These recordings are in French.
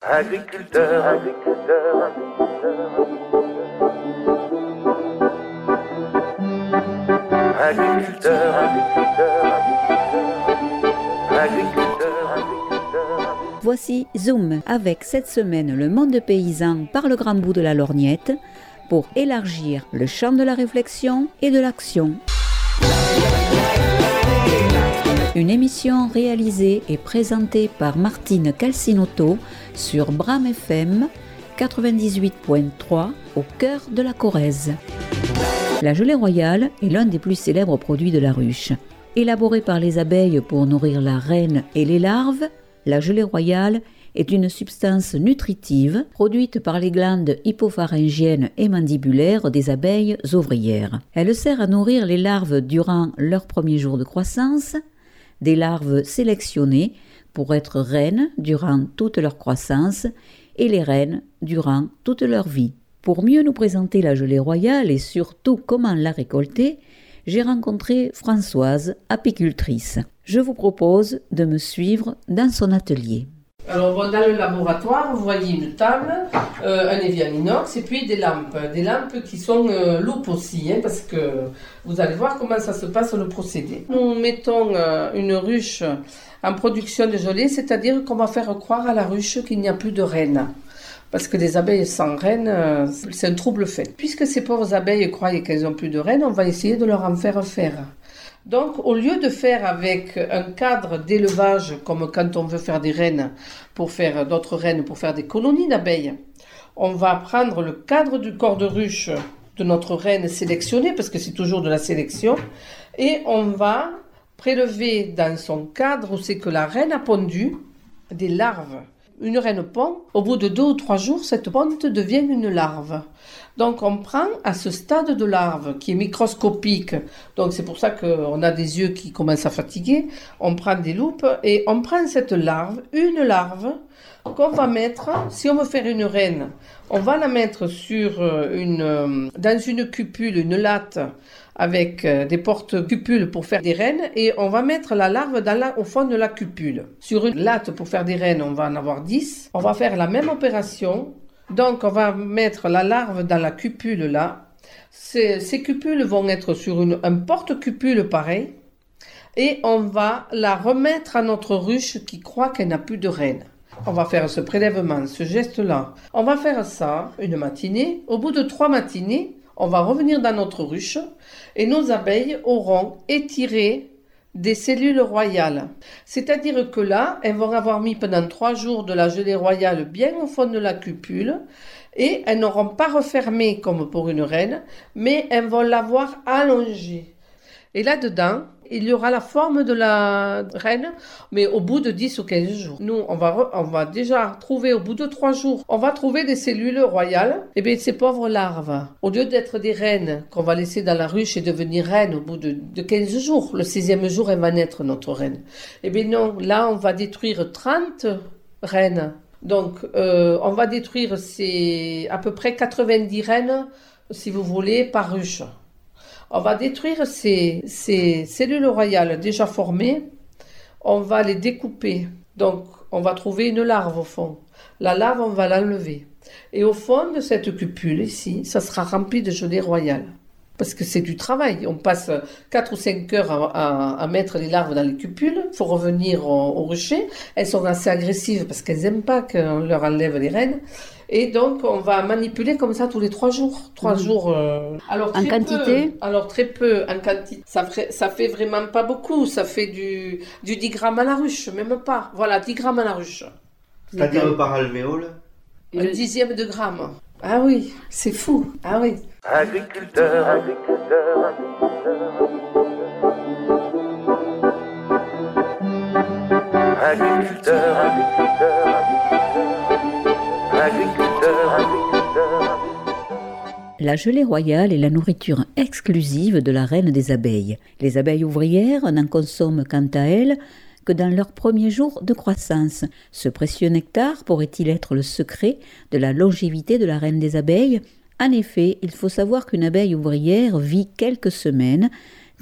Agriculteur, agriculteur, agriculteur, agriculteur, Voici Zoom avec cette semaine le monde paysan par le grand bout de la lorgnette pour élargir le champ de la réflexion et de l'action. Une émission réalisée et présentée par Martine Calcinotto sur Bram FM 98.3 au cœur de la Corrèze. La gelée royale est l'un des plus célèbres produits de la ruche. Élaborée par les abeilles pour nourrir la reine et les larves, la gelée royale est une substance nutritive produite par les glandes hypopharyngiennes et mandibulaires des abeilles ouvrières. Elle sert à nourrir les larves durant leurs premiers jours de croissance, des larves sélectionnées pour être reines durant toute leur croissance et les reines durant toute leur vie. Pour mieux nous présenter la gelée royale et surtout comment la récolter, j'ai rencontré Françoise, apicultrice. Je vous propose de me suivre dans son atelier. Alors bon, dans le laboratoire, vous voyez une table, euh, un évier en inox et puis des lampes. Des lampes qui sont euh, loupes aussi, hein, parce que vous allez voir comment ça se passe le procédé. Nous mettons euh, une ruche en production de gelée, c'est-à-dire qu'on va faire croire à la ruche qu'il n'y a plus de reine. Parce que des abeilles sans reine, euh, c'est un trouble fait. Puisque ces pauvres abeilles croient qu'elles n'ont plus de reine, on va essayer de leur en faire faire. Donc, au lieu de faire avec un cadre d'élevage, comme quand on veut faire des reines, pour faire d'autres reines, pour faire des colonies d'abeilles, on va prendre le cadre du corps de ruche de notre reine sélectionnée, parce que c'est toujours de la sélection, et on va prélever dans son cadre où c'est que la reine a pondu des larves. Une reine pond, au bout de deux ou trois jours, cette ponte devient une larve. Donc on prend à ce stade de larve qui est microscopique, donc c'est pour ça qu'on a des yeux qui commencent à fatiguer, on prend des loupes et on prend cette larve, une larve, qu'on va mettre, si on veut faire une reine, on va la mettre sur une, dans une cupule, une latte, avec des portes-cupules pour faire des reines et on va mettre la larve dans la, au fond de la cupule. Sur une latte pour faire des reines, on va en avoir 10. On va faire la même opération. Donc on va mettre la larve dans la cupule là. Ces, ces cupules vont être sur une, un porte-cupule pareil et on va la remettre à notre ruche qui croit qu'elle n'a plus de reine. On va faire ce prélèvement, ce geste-là. On va faire ça une matinée. Au bout de trois matinées, on va revenir dans notre ruche et nos abeilles auront étiré des cellules royales. C'est-à-dire que là, elles vont avoir mis pendant trois jours de la gelée royale bien au fond de la cupule et elles n'auront pas refermé comme pour une reine, mais elles vont l'avoir allongée. Et là-dedans, il y aura la forme de la reine, mais au bout de 10 ou 15 jours. Nous, on va, on va déjà trouver, au bout de 3 jours, on va trouver des cellules royales. Et bien, ces pauvres larves, au lieu d'être des reines qu'on va laisser dans la ruche et devenir reine au bout de, de 15 jours, le 16e jour, elle va naître, notre reine. Et bien non, là, on va détruire 30 reines. Donc, euh, on va détruire ces, à peu près 90 reines, si vous voulez, par ruche. On va détruire ces, cellules royales déjà formées. On va les découper. Donc, on va trouver une larve au fond. La larve, on va l'enlever. Et au fond de cette cupule ici, ça sera rempli de gelée royale. Parce que c'est du travail. On passe 4 ou 5 heures à, mettre les larves dans les cupules. Il faut revenir au, au, rucher. Elles sont assez agressives parce qu'elles n'aiment pas qu'on leur enlève les reines. Et donc, on va manipuler comme ça tous les 3 jours. 3 mmh. jours. Euh... Alors, en quantité peu, Alors, très peu en quantité. Ça, ferait, ça fait vraiment pas beaucoup. Ça fait du, du 10 grammes à la ruche, même pas. Voilà, 10 grammes à la ruche. C'est-à-dire par alvéole Un dixième de gramme. Ah oui, c'est fou. Ah oui. Agriculteur. Agriculteur, agriculteur, agriculteur, La gelée royale est la nourriture exclusive de la reine des abeilles. Les abeilles ouvrières n'en consomment quant à elles que dans leurs premiers jours de croissance. Ce précieux nectar pourrait-il être le secret de la longévité de la reine des abeilles? En effet, il faut savoir qu'une abeille ouvrière vit quelques semaines,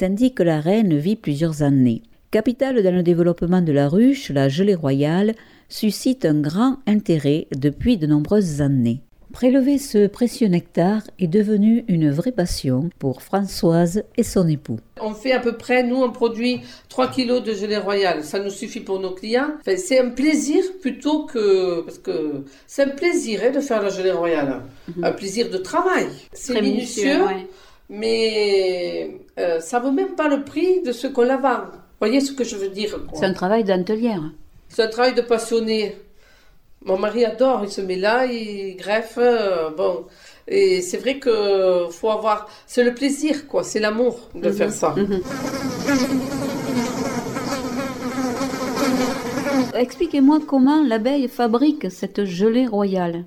tandis que la reine vit plusieurs années. Capitale dans le développement de la ruche, la gelée royale suscite un grand intérêt depuis de nombreuses années. Prélever ce précieux nectar est devenu une vraie passion pour Françoise et son époux. On fait à peu près, nous, on produit 3 kilos de gelée royale. Ça nous suffit pour nos clients. Enfin, c'est un plaisir plutôt que... Parce que c'est un plaisir hein, de faire la gelée royale. Un plaisir de travail. C'est minutieux, ouais. mais euh, ça vaut même pas le prix de ce qu'on la vend. Vous voyez ce que je veux dire. C'est un travail dentelière. C'est un travail de passionné. Mon mari adore, il se met là, il greffe, euh, bon. Et c'est vrai que faut avoir, c'est le plaisir, quoi, c'est l'amour de faire ça. Expliquez-moi comment l'abeille fabrique cette gelée royale.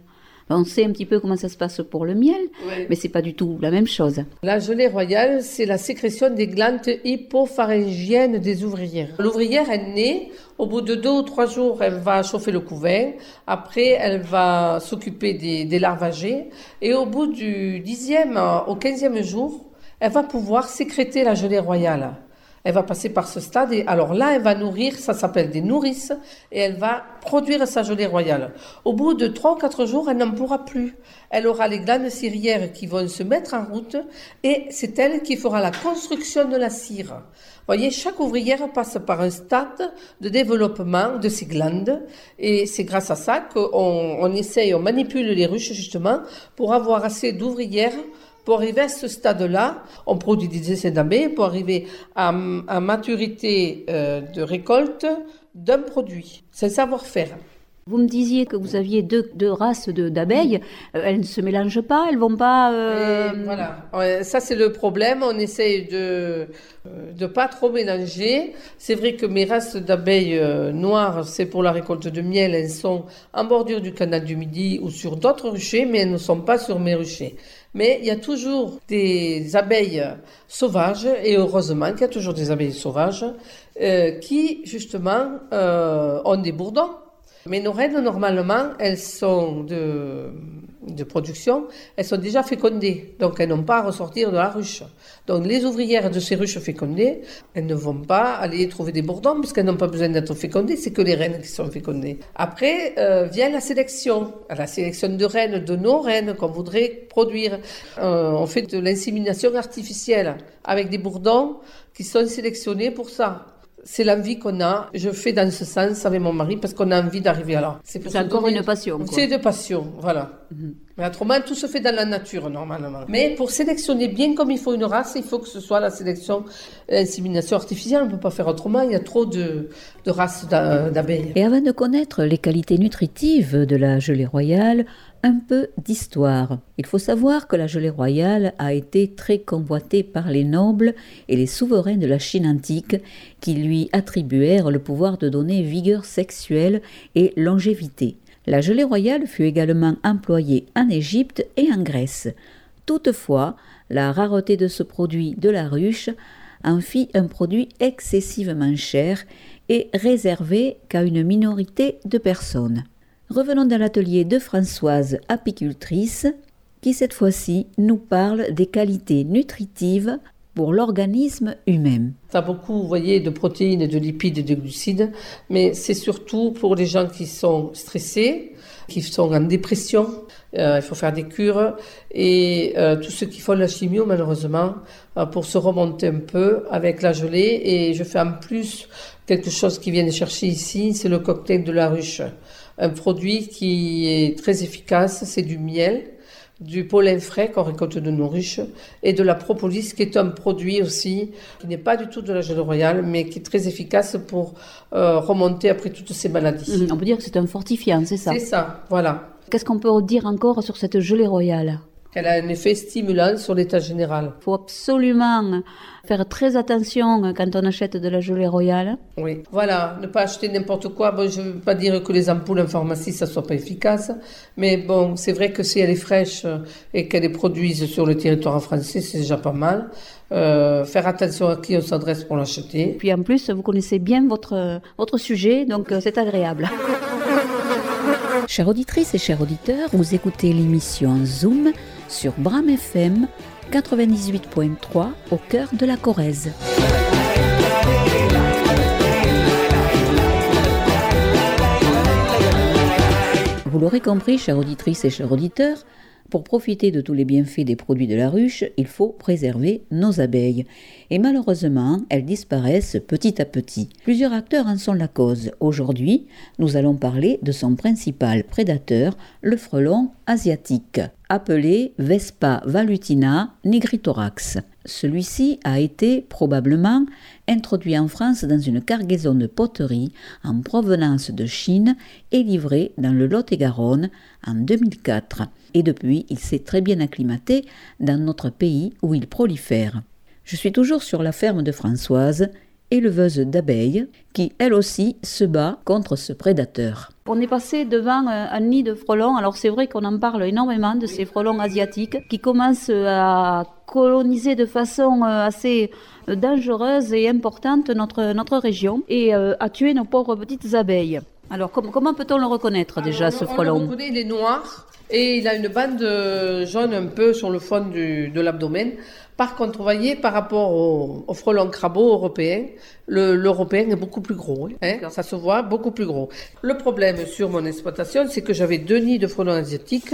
On sait un petit peu comment ça se passe pour le miel, Ouais. mais c'est pas du tout la même chose. La gelée royale, c'est la sécrétion des glandes hypopharyngiennes des ouvrières. L'ouvrière, elle naît, au bout de deux ou trois jours, elle va chauffer le couvain. Après, elle va s'occuper des, des larves âgées. Et au bout du dixième au quinzième jour, elle va pouvoir sécréter la gelée royale. Elle va passer par ce stade et alors là, elle va nourrir, ça s'appelle des nourrices, et elle va produire sa gelée royale. Au bout de trois ou quatre jours, elle n'en pourra plus. Elle aura les glandes cirières qui vont se mettre en route et c'est elle qui fera la construction de la cire. Voyez, chaque ouvrière passe par un stade de développement de ses glandes et c'est grâce à ça qu'on on essaye, on manipule les ruches justement pour avoir assez d'ouvrières pour arriver à ce stade-là, on produit des d'abeilles pour arriver à, à maturité euh, de récolte d'un produit. C'est savoir-faire. Vous me disiez que vous aviez deux, deux races d'abeilles. Euh, elles ne se mélangent pas, elles vont pas. euh, voilà, ça c'est le problème. On essaye de euh, de pas trop mélanger. C'est vrai que mes races d'abeilles euh, noires, c'est pour la récolte de miel. Elles sont en bordure du canal du Midi ou sur d'autres ruchers, mais elles ne sont pas sur mes ruchers. Mais il y a toujours des abeilles sauvages, et heureusement qu'il y a toujours des abeilles sauvages, euh, qui justement euh, ont des bourdons. Mais nos reines, normalement, elles sont de, production, elles sont déjà fécondées. Donc, elles n'ont pas à ressortir de la ruche. Donc, les ouvrières de ces ruches fécondées, elles ne vont pas aller trouver des bourdons puisqu'elles n'ont pas besoin d'être fécondées. C'est que les reines qui sont fécondées. Après, euh, vient la sélection. La sélection de reines, de nos reines qu'on voudrait produire. Euh, on fait de l'insémination artificielle avec des bourdons qui sont sélectionnés pour ça. C'est l'envie qu'on a. Je fais dans ce sens avec mon mari parce qu'on a envie d'arriver à là. C'est encore une passion. C'est de passion, voilà. Mais autrement, tout se fait dans la nature, normalement. Mais pour sélectionner bien comme il faut une race, il faut que ce soit la sélection, l'insémination artificielle. On ne peut pas faire autrement. Il y a trop de, de races d'a- d'abeilles. Et avant de connaître les qualités nutritives de la gelée royale, un peu d'histoire. Il faut savoir que la gelée royale a été très convoitée par les nobles et les souverains de la Chine antique qui lui attribuèrent le pouvoir de donner vigueur sexuelle et longévité. La gelée royale fut également employée en Égypte et en Grèce. Toutefois, la rareté de ce produit de la ruche en fit un produit excessivement cher et réservé qu'à une minorité de personnes. Revenons dans l'atelier de Françoise, apicultrice, qui cette fois-ci nous parle des qualités nutritives pour l'organisme humain. Ça a beaucoup, vous voyez, de protéines, de lipides et de glucides, mais c'est surtout pour les gens qui sont stressés, qui sont en dépression. Euh, il faut faire des cures et euh, tous ceux qui font la chimio, malheureusement, euh, pour se remonter un peu avec la gelée. Et je fais en plus quelque chose qui vient de chercher ici, c'est le cocktail de la ruche, un produit qui est très efficace, c'est du miel du pollen frais qu'on récolte de nos ruches et de la propolis qui est un produit aussi qui n'est pas du tout de la gelée royale mais qui est très efficace pour euh, remonter après toutes ces maladies. On peut dire que c'est un fortifiant, c'est ça? C'est ça, voilà. Qu'est-ce qu'on peut dire encore sur cette gelée royale? Elle a un effet stimulant sur l'état général. Il faut absolument faire très attention quand on achète de la gelée royale. Oui, voilà, ne pas acheter n'importe quoi. Bon, je ne veux pas dire que les ampoules en pharmacie, ça soit pas efficace, mais bon, c'est vrai que si elle est fraîche et qu'elle est produite sur le territoire français, c'est déjà pas mal. Euh, faire attention à qui on s'adresse pour l'acheter. Puis en plus, vous connaissez bien votre, votre sujet, donc euh, c'est agréable. Chères auditrices et chers auditeurs, vous écoutez l'émission Zoom sur Bram FM 98.3 au cœur de la Corrèze. Vous l'aurez compris, chères auditrices et chers auditeurs, pour profiter de tous les bienfaits des produits de la ruche, il faut préserver nos abeilles. Et malheureusement, elles disparaissent petit à petit. Plusieurs acteurs en sont la cause. Aujourd'hui, nous allons parler de son principal prédateur, le frelon asiatique appelé Vespa valutina nigritorax. Celui-ci a été probablement introduit en France dans une cargaison de poterie en provenance de Chine et livré dans le Lot-et-Garonne en 2004. Et depuis, il s'est très bien acclimaté dans notre pays où il prolifère. Je suis toujours sur la ferme de Françoise, éleveuse d'abeilles, qui elle aussi se bat contre ce prédateur. On est passé devant un, un nid de frelons. Alors c'est vrai qu'on en parle énormément de ces frelons asiatiques qui commencent à coloniser de façon euh, assez dangereuse et importante notre, notre région et euh, à tuer nos pauvres petites abeilles. Alors com- comment peut-on le reconnaître déjà Alors, ce on- On le frelon? reconnaît, il est noir et il a une bande euh, jaune un peu sur le fond du- de l'abdomen. Par contre, vous voyez, par rapport au, au frelon crabeau européen, le- l'européen est beaucoup plus gros. hein. Hein, ça se voit, beaucoup plus gros. Le problème sur mon exploitation, c'est que j'avais deux nids de frelons asiatiques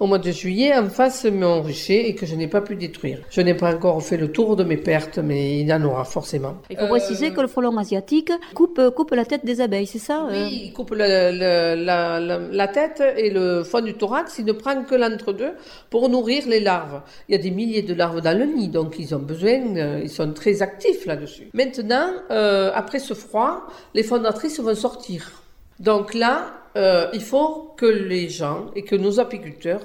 au mois de juillet en face de mon rucher et que je n'ai pas pu détruire. Je n'ai pas encore fait le tour de mes pertes, mais il y en aura forcément. Il faut Euh, préciser que le frelon asiatique coupe, coupe la tête des abeilles, c'est ça euh Oui, il coupe la- la tête et le fond du thorax. Il ne prend que l'entre-deux pour nourrir les larves. Il y a des milliers de larves dans le nid, donc ils ont besoin, euh, ils sont très actifs là-dessus. Maintenant, euh, après ce froid, les fondatrices vont sortir. Donc là, euh, il faut que les gens et que nos apiculteurs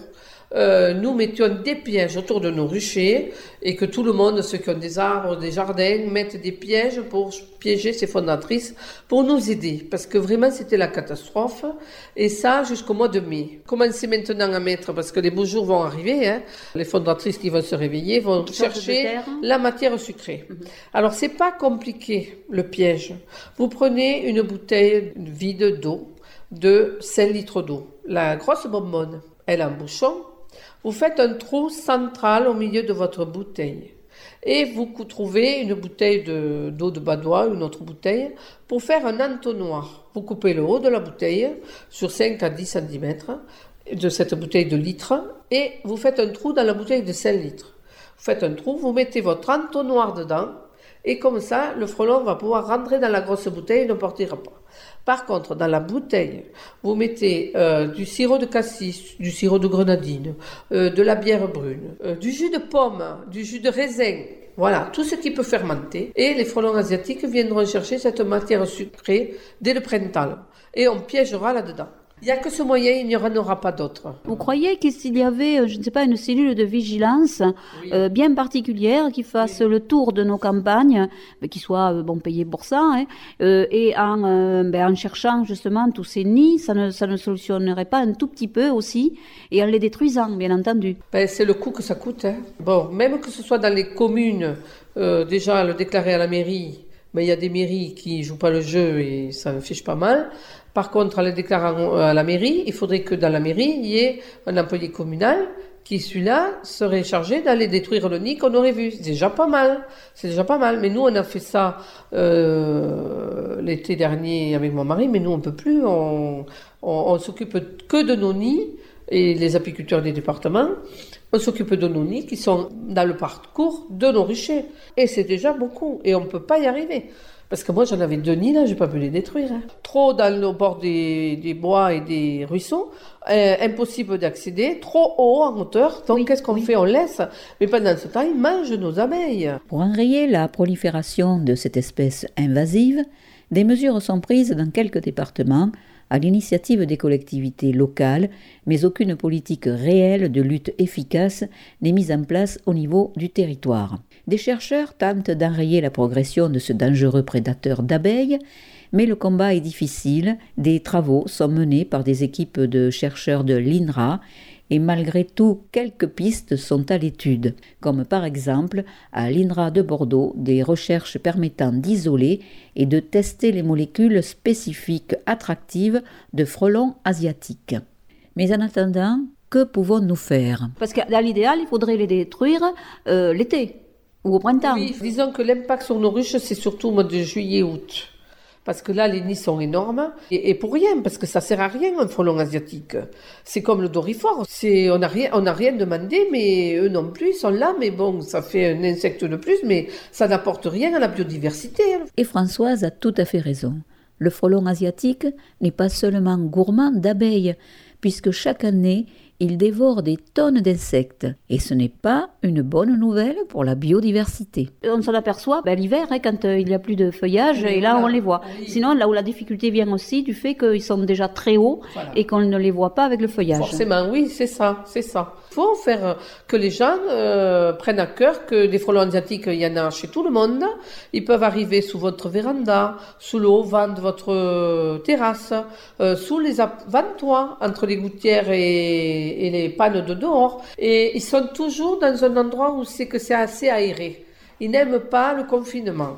euh, nous mettions des pièges autour de nos ruchers et que tout le monde, ceux qui ont des arbres, des jardins, mettent des pièges pour piéger ces fondatrices pour nous aider. Parce que vraiment, c'était la catastrophe. Et ça, jusqu'au mois de mai. Commencez maintenant à mettre, parce que les beaux jours vont arriver, hein. les fondatrices qui vont se réveiller vont chercher la matière sucrée. Alors, c'est pas compliqué, le piège. Vous prenez une bouteille vide d'eau, de 5 litres d'eau. La grosse bonbonne, elle a un bouchon. Vous faites un trou central au milieu de votre bouteille. Et vous trouvez une bouteille de- d'eau de, badois, une autre bouteille, pour faire un entonnoir. Vous coupez le haut de la bouteille sur 5 à 10 cm de cette bouteille de litre et vous faites un trou dans la bouteille de 5 litres. Vous faites un trou, vous mettez votre entonnoir dedans et comme ça, le frelon va pouvoir rentrer dans la grosse bouteille et ne partira pas. Par contre, dans la bouteille, vous mettez euh, du sirop de cassis, du sirop de grenadine, euh, de la bière brune, euh, du jus de pomme, du jus de raisin. Voilà, tout ce qui peut fermenter. Et les frelons asiatiques viendront chercher cette matière sucrée dès le printemps. Et on piégera là-dedans. Il n'y a que ce moyen, il n'y en aura pas d'autre. Vous croyez que s'il y avait, euh, je ne sais pas, une cellule de vigilance Oui. euh, bien particulière qui fasse le tour de nos campagnes, mais qui soit euh, bon payé pour ça, hein, euh, et en, ben, en cherchant justement tous ces nids, ça ne, ça ne solutionnerait pas un tout petit peu aussi, et en les détruisant, bien entendu. Ben, c'est le coût que ça coûte. hein. Bon, même que ce soit dans les communes, déjà le déclarer à la mairie, mais il y a des mairies qui jouent pas le jeu et ça me fiche pas mal. Par contre, en les déclarant euh, à la mairie, il faudrait que dans la mairie, il y ait un employé communal qui, celui-là, serait chargé d'aller détruire le nid qu'on aurait vu. C'est déjà pas mal. C'est déjà pas mal. Mais nous, on a fait ça euh, l'été dernier avec mon mari, mais nous, on peut plus. On, on, on s'occupe que de nos nids et les apiculteurs des départements. On s'occupe de nos nids qui sont dans le parcours de nos ruchers. Et c'est déjà beaucoup. Et on ne peut pas y arriver. Parce que moi, j'en avais deux nids, là, j'ai pas pu les détruire. hein. Trop dans le bord des, des bois et des ruisseaux, euh, impossible d'accéder, trop haut en hauteur. Donc, Oui, qu'est-ce qu'on oui. fait? On laisse. Mais pendant ce temps, ils mangent nos abeilles. Pour enrayer la prolifération de cette espèce invasive, des mesures sont prises dans quelques départements à l'initiative des collectivités locales, mais aucune politique réelle de lutte efficace n'est mise en place au niveau du territoire. Des chercheurs tentent d'enrayer la progression de ce dangereux prédateur d'abeilles, mais le combat est difficile. Des travaux sont menés par des équipes de chercheurs de l'INRA et malgré tout, quelques pistes sont à l'étude, comme par exemple à l'INRA de Bordeaux des recherches permettant d'isoler et de tester les molécules spécifiques attractives de frelons asiatiques. Mais en attendant, que pouvons-nous faire? Parce que l'idéal, il faudrait les détruire euh, l'été ou au printemps. Oui, disons que l'impact sur nos ruches, c'est surtout au mois de juillet-août. Parce que là, les nids sont énormes. Et, et pour rien, parce que ça sert à rien, un frelon asiatique. C'est comme le dorifort. C'est, on n'a rien, on rien demandé, mais eux non plus, ils sont là. Mais bon, ça fait un insecte de plus, mais ça n'apporte rien à la biodiversité. hein. Et Françoise a tout à fait raison. Le frelon asiatique n'est pas seulement gourmand d'abeilles, puisque chaque année, il dévore des tonnes d'insectes. Et ce n'est pas une bonne nouvelle pour la biodiversité. On s'en aperçoit ben, l'hiver, hein, quand euh, il n'y a plus de feuillage, et là on les voit. Oui. Sinon, là où la difficulté vient aussi du fait qu'ils sont déjà très hauts Voilà. et qu'on ne les voit pas avec le feuillage. Forcément, oui, c'est ça, c'est ça. Faut faire euh, que les gens euh, prennent à cœur que des frelons asiatiques, il y en a chez tout le monde. Ils peuvent arriver sous votre véranda, sous le haut-vent de votre euh, terrasse, sous les vents-toits, entre les gouttières et, et les pannes de dehors. Et ils sont toujours dans un endroit où c'est que c'est assez aéré. Ils n'aiment pas le confinement.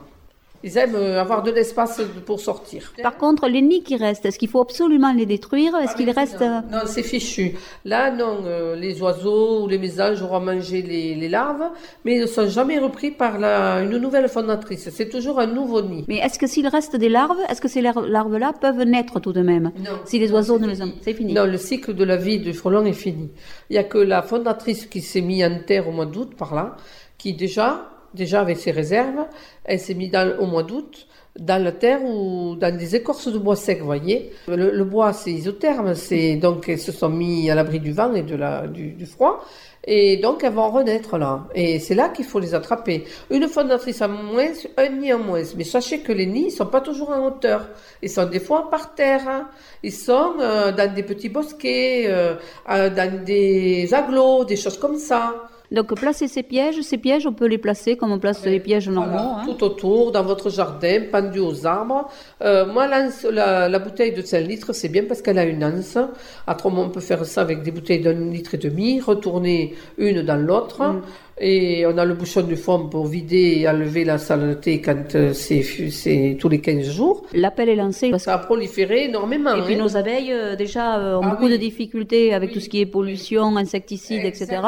Ils aiment euh, avoir de l'espace pour sortir. Par contre, les nids qui restent, est-ce qu'il faut absolument les détruire Est-ce qu'ils restent... euh, Non, non, c'est fichu. Là, non, euh, les oiseaux ou les mésanges auront mangé les, les larves, mais ils ne sont jamais repris par la, une nouvelle fondatrice. C'est toujours un nouveau nid. Mais est-ce que s'il reste des larves, est-ce que ces lar- larves-là peuvent naître tout de même? Non. Si les oiseaux ne les ont... C'est fini. Non, le cycle de la vie du frelon est fini. Il n'y a que la fondatrice qui s'est mise en terre au mois d'août, par là, qui déjà, déjà avec ses réserves, elle s'est mise au mois d'août dans la terre ou dans des écorces de bois sec, vous voyez. Le, bois, c'est isotherme, c'est donc elles se sont mis à l'abri du vent et de la, du, froid. Et donc, elles vont renaître là. Et c'est là qu'il faut les attraper. Une fondatrice en moins, un nid en moins. Mais sachez que les nids, ils sont pas toujours en hauteur. Ils sont des fois par terre. hein. Ils sont euh, dans des petits bosquets, euh, euh, dans des agglos, des choses comme ça. Donc placer ces pièges, ces pièges, on peut les placer comme on place les pièges normaux. Voilà, hein. tout autour, dans votre jardin, pendu aux arbres. Euh, moi, la, la bouteille de 5 litres, c'est bien parce qu'elle a une anse. Autrement, on peut faire ça avec des bouteilles d'un litre et demi, retourner une dans l'autre. Mm. Et on a le bouchon du fond pour vider et enlever la saleté quand euh, c'est tous les 15 jours. L'appel est lancé. Parce Ça a proliféré énormément. Et puis hein. nos abeilles, euh, déjà, euh, ont Ah beaucoup oui. de difficultés avec Oui. tout ce qui est pollution, insecticides, etc.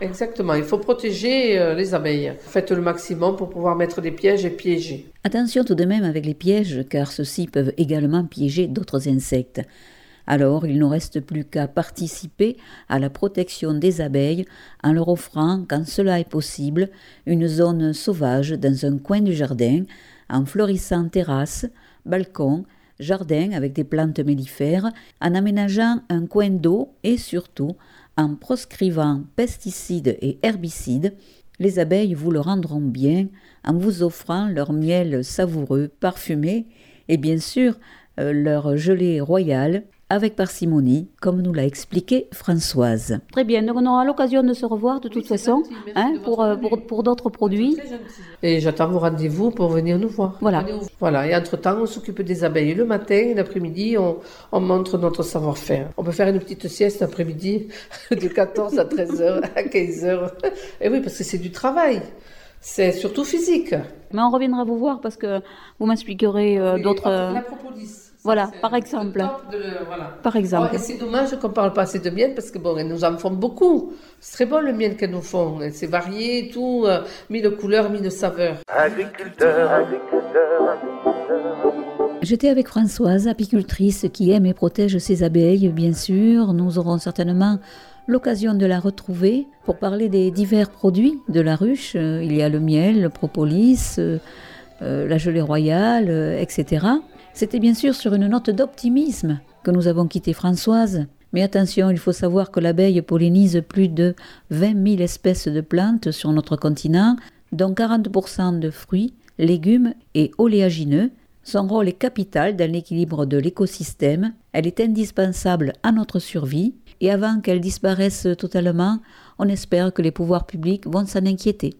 Exactement. Il faut protéger les abeilles. Faites le maximum pour pouvoir mettre des pièges et piéger. Attention tout de même avec les pièges, car ceux-ci peuvent également piéger d'autres insectes. Alors, il ne reste plus qu'à participer à la protection des abeilles en leur offrant, quand cela est possible, une zone sauvage dans un coin du jardin, en fleurissant terrasse, balcon, jardin avec des plantes mellifères, en aménageant un coin d'eau et surtout en proscrivant pesticides et herbicides. Les abeilles vous le rendront bien en vous offrant leur miel savoureux, parfumé, et bien sûr euh, leur gelée royale avec parcimonie, comme nous l'a expliqué Françoise. Très bien, donc on aura l'occasion de se revoir de toute façon hein, de pour, votre euh, pour, pour d'autres produits. Et j'attends vos rendez-vous pour venir nous voir. Voilà. Voilà. Et entre-temps, on s'occupe des abeilles le matin et l'après-midi, on, on montre notre savoir-faire. On peut faire une petite sieste l'après-midi de 14 à 13h, à 15h. Et oui, parce que c'est du travail. C'est surtout physique. Mais on reviendra vous voir parce que vous m'expliquerez euh, d'autres... euh, La propolis. Voilà, par le exemple. top de le- voilà. Par exemple. Oh, et c'est dommage qu'on parle pas assez de miel parce que bon, elles nous en font beaucoup. C'est très bon le miel qu'elles nous font. Et C'est varié, tout, euh, mille couleurs, mille saveurs. agriculteur, agriculteur, agriculteur. J'étais avec Françoise, apicultrice qui aime et protège ses abeilles, bien sûr. Nous aurons certainement l'occasion de la retrouver pour parler des divers produits de la ruche. Il y a le miel, le propolis, euh, euh, la gelée royale, euh, etc. C'était bien sûr sur une note d'optimisme que nous avons quitté Françoise. Mais attention, il faut savoir que l'abeille pollinise plus de 20 000 espèces de plantes sur notre continent, dont 40% de fruits, légumes et oléagineux. Son rôle est capital dans l'équilibre de l'écosystème. Elle est indispensable à notre survie. Et avant qu'elle disparaisse totalement, on espère que les pouvoirs publics vont s'en inquiéter.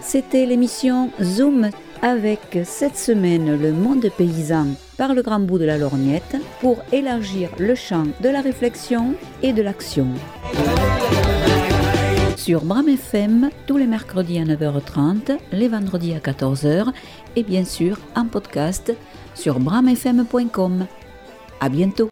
C'était l'émission Zoom avec cette semaine le monde paysan par le grand bout de la lorgnette pour élargir le champ de la réflexion et de l'action. Sur Bram FM tous les mercredis à 9h30, les vendredis à 14h et bien sûr en podcast sur bramfm.com. À bientôt.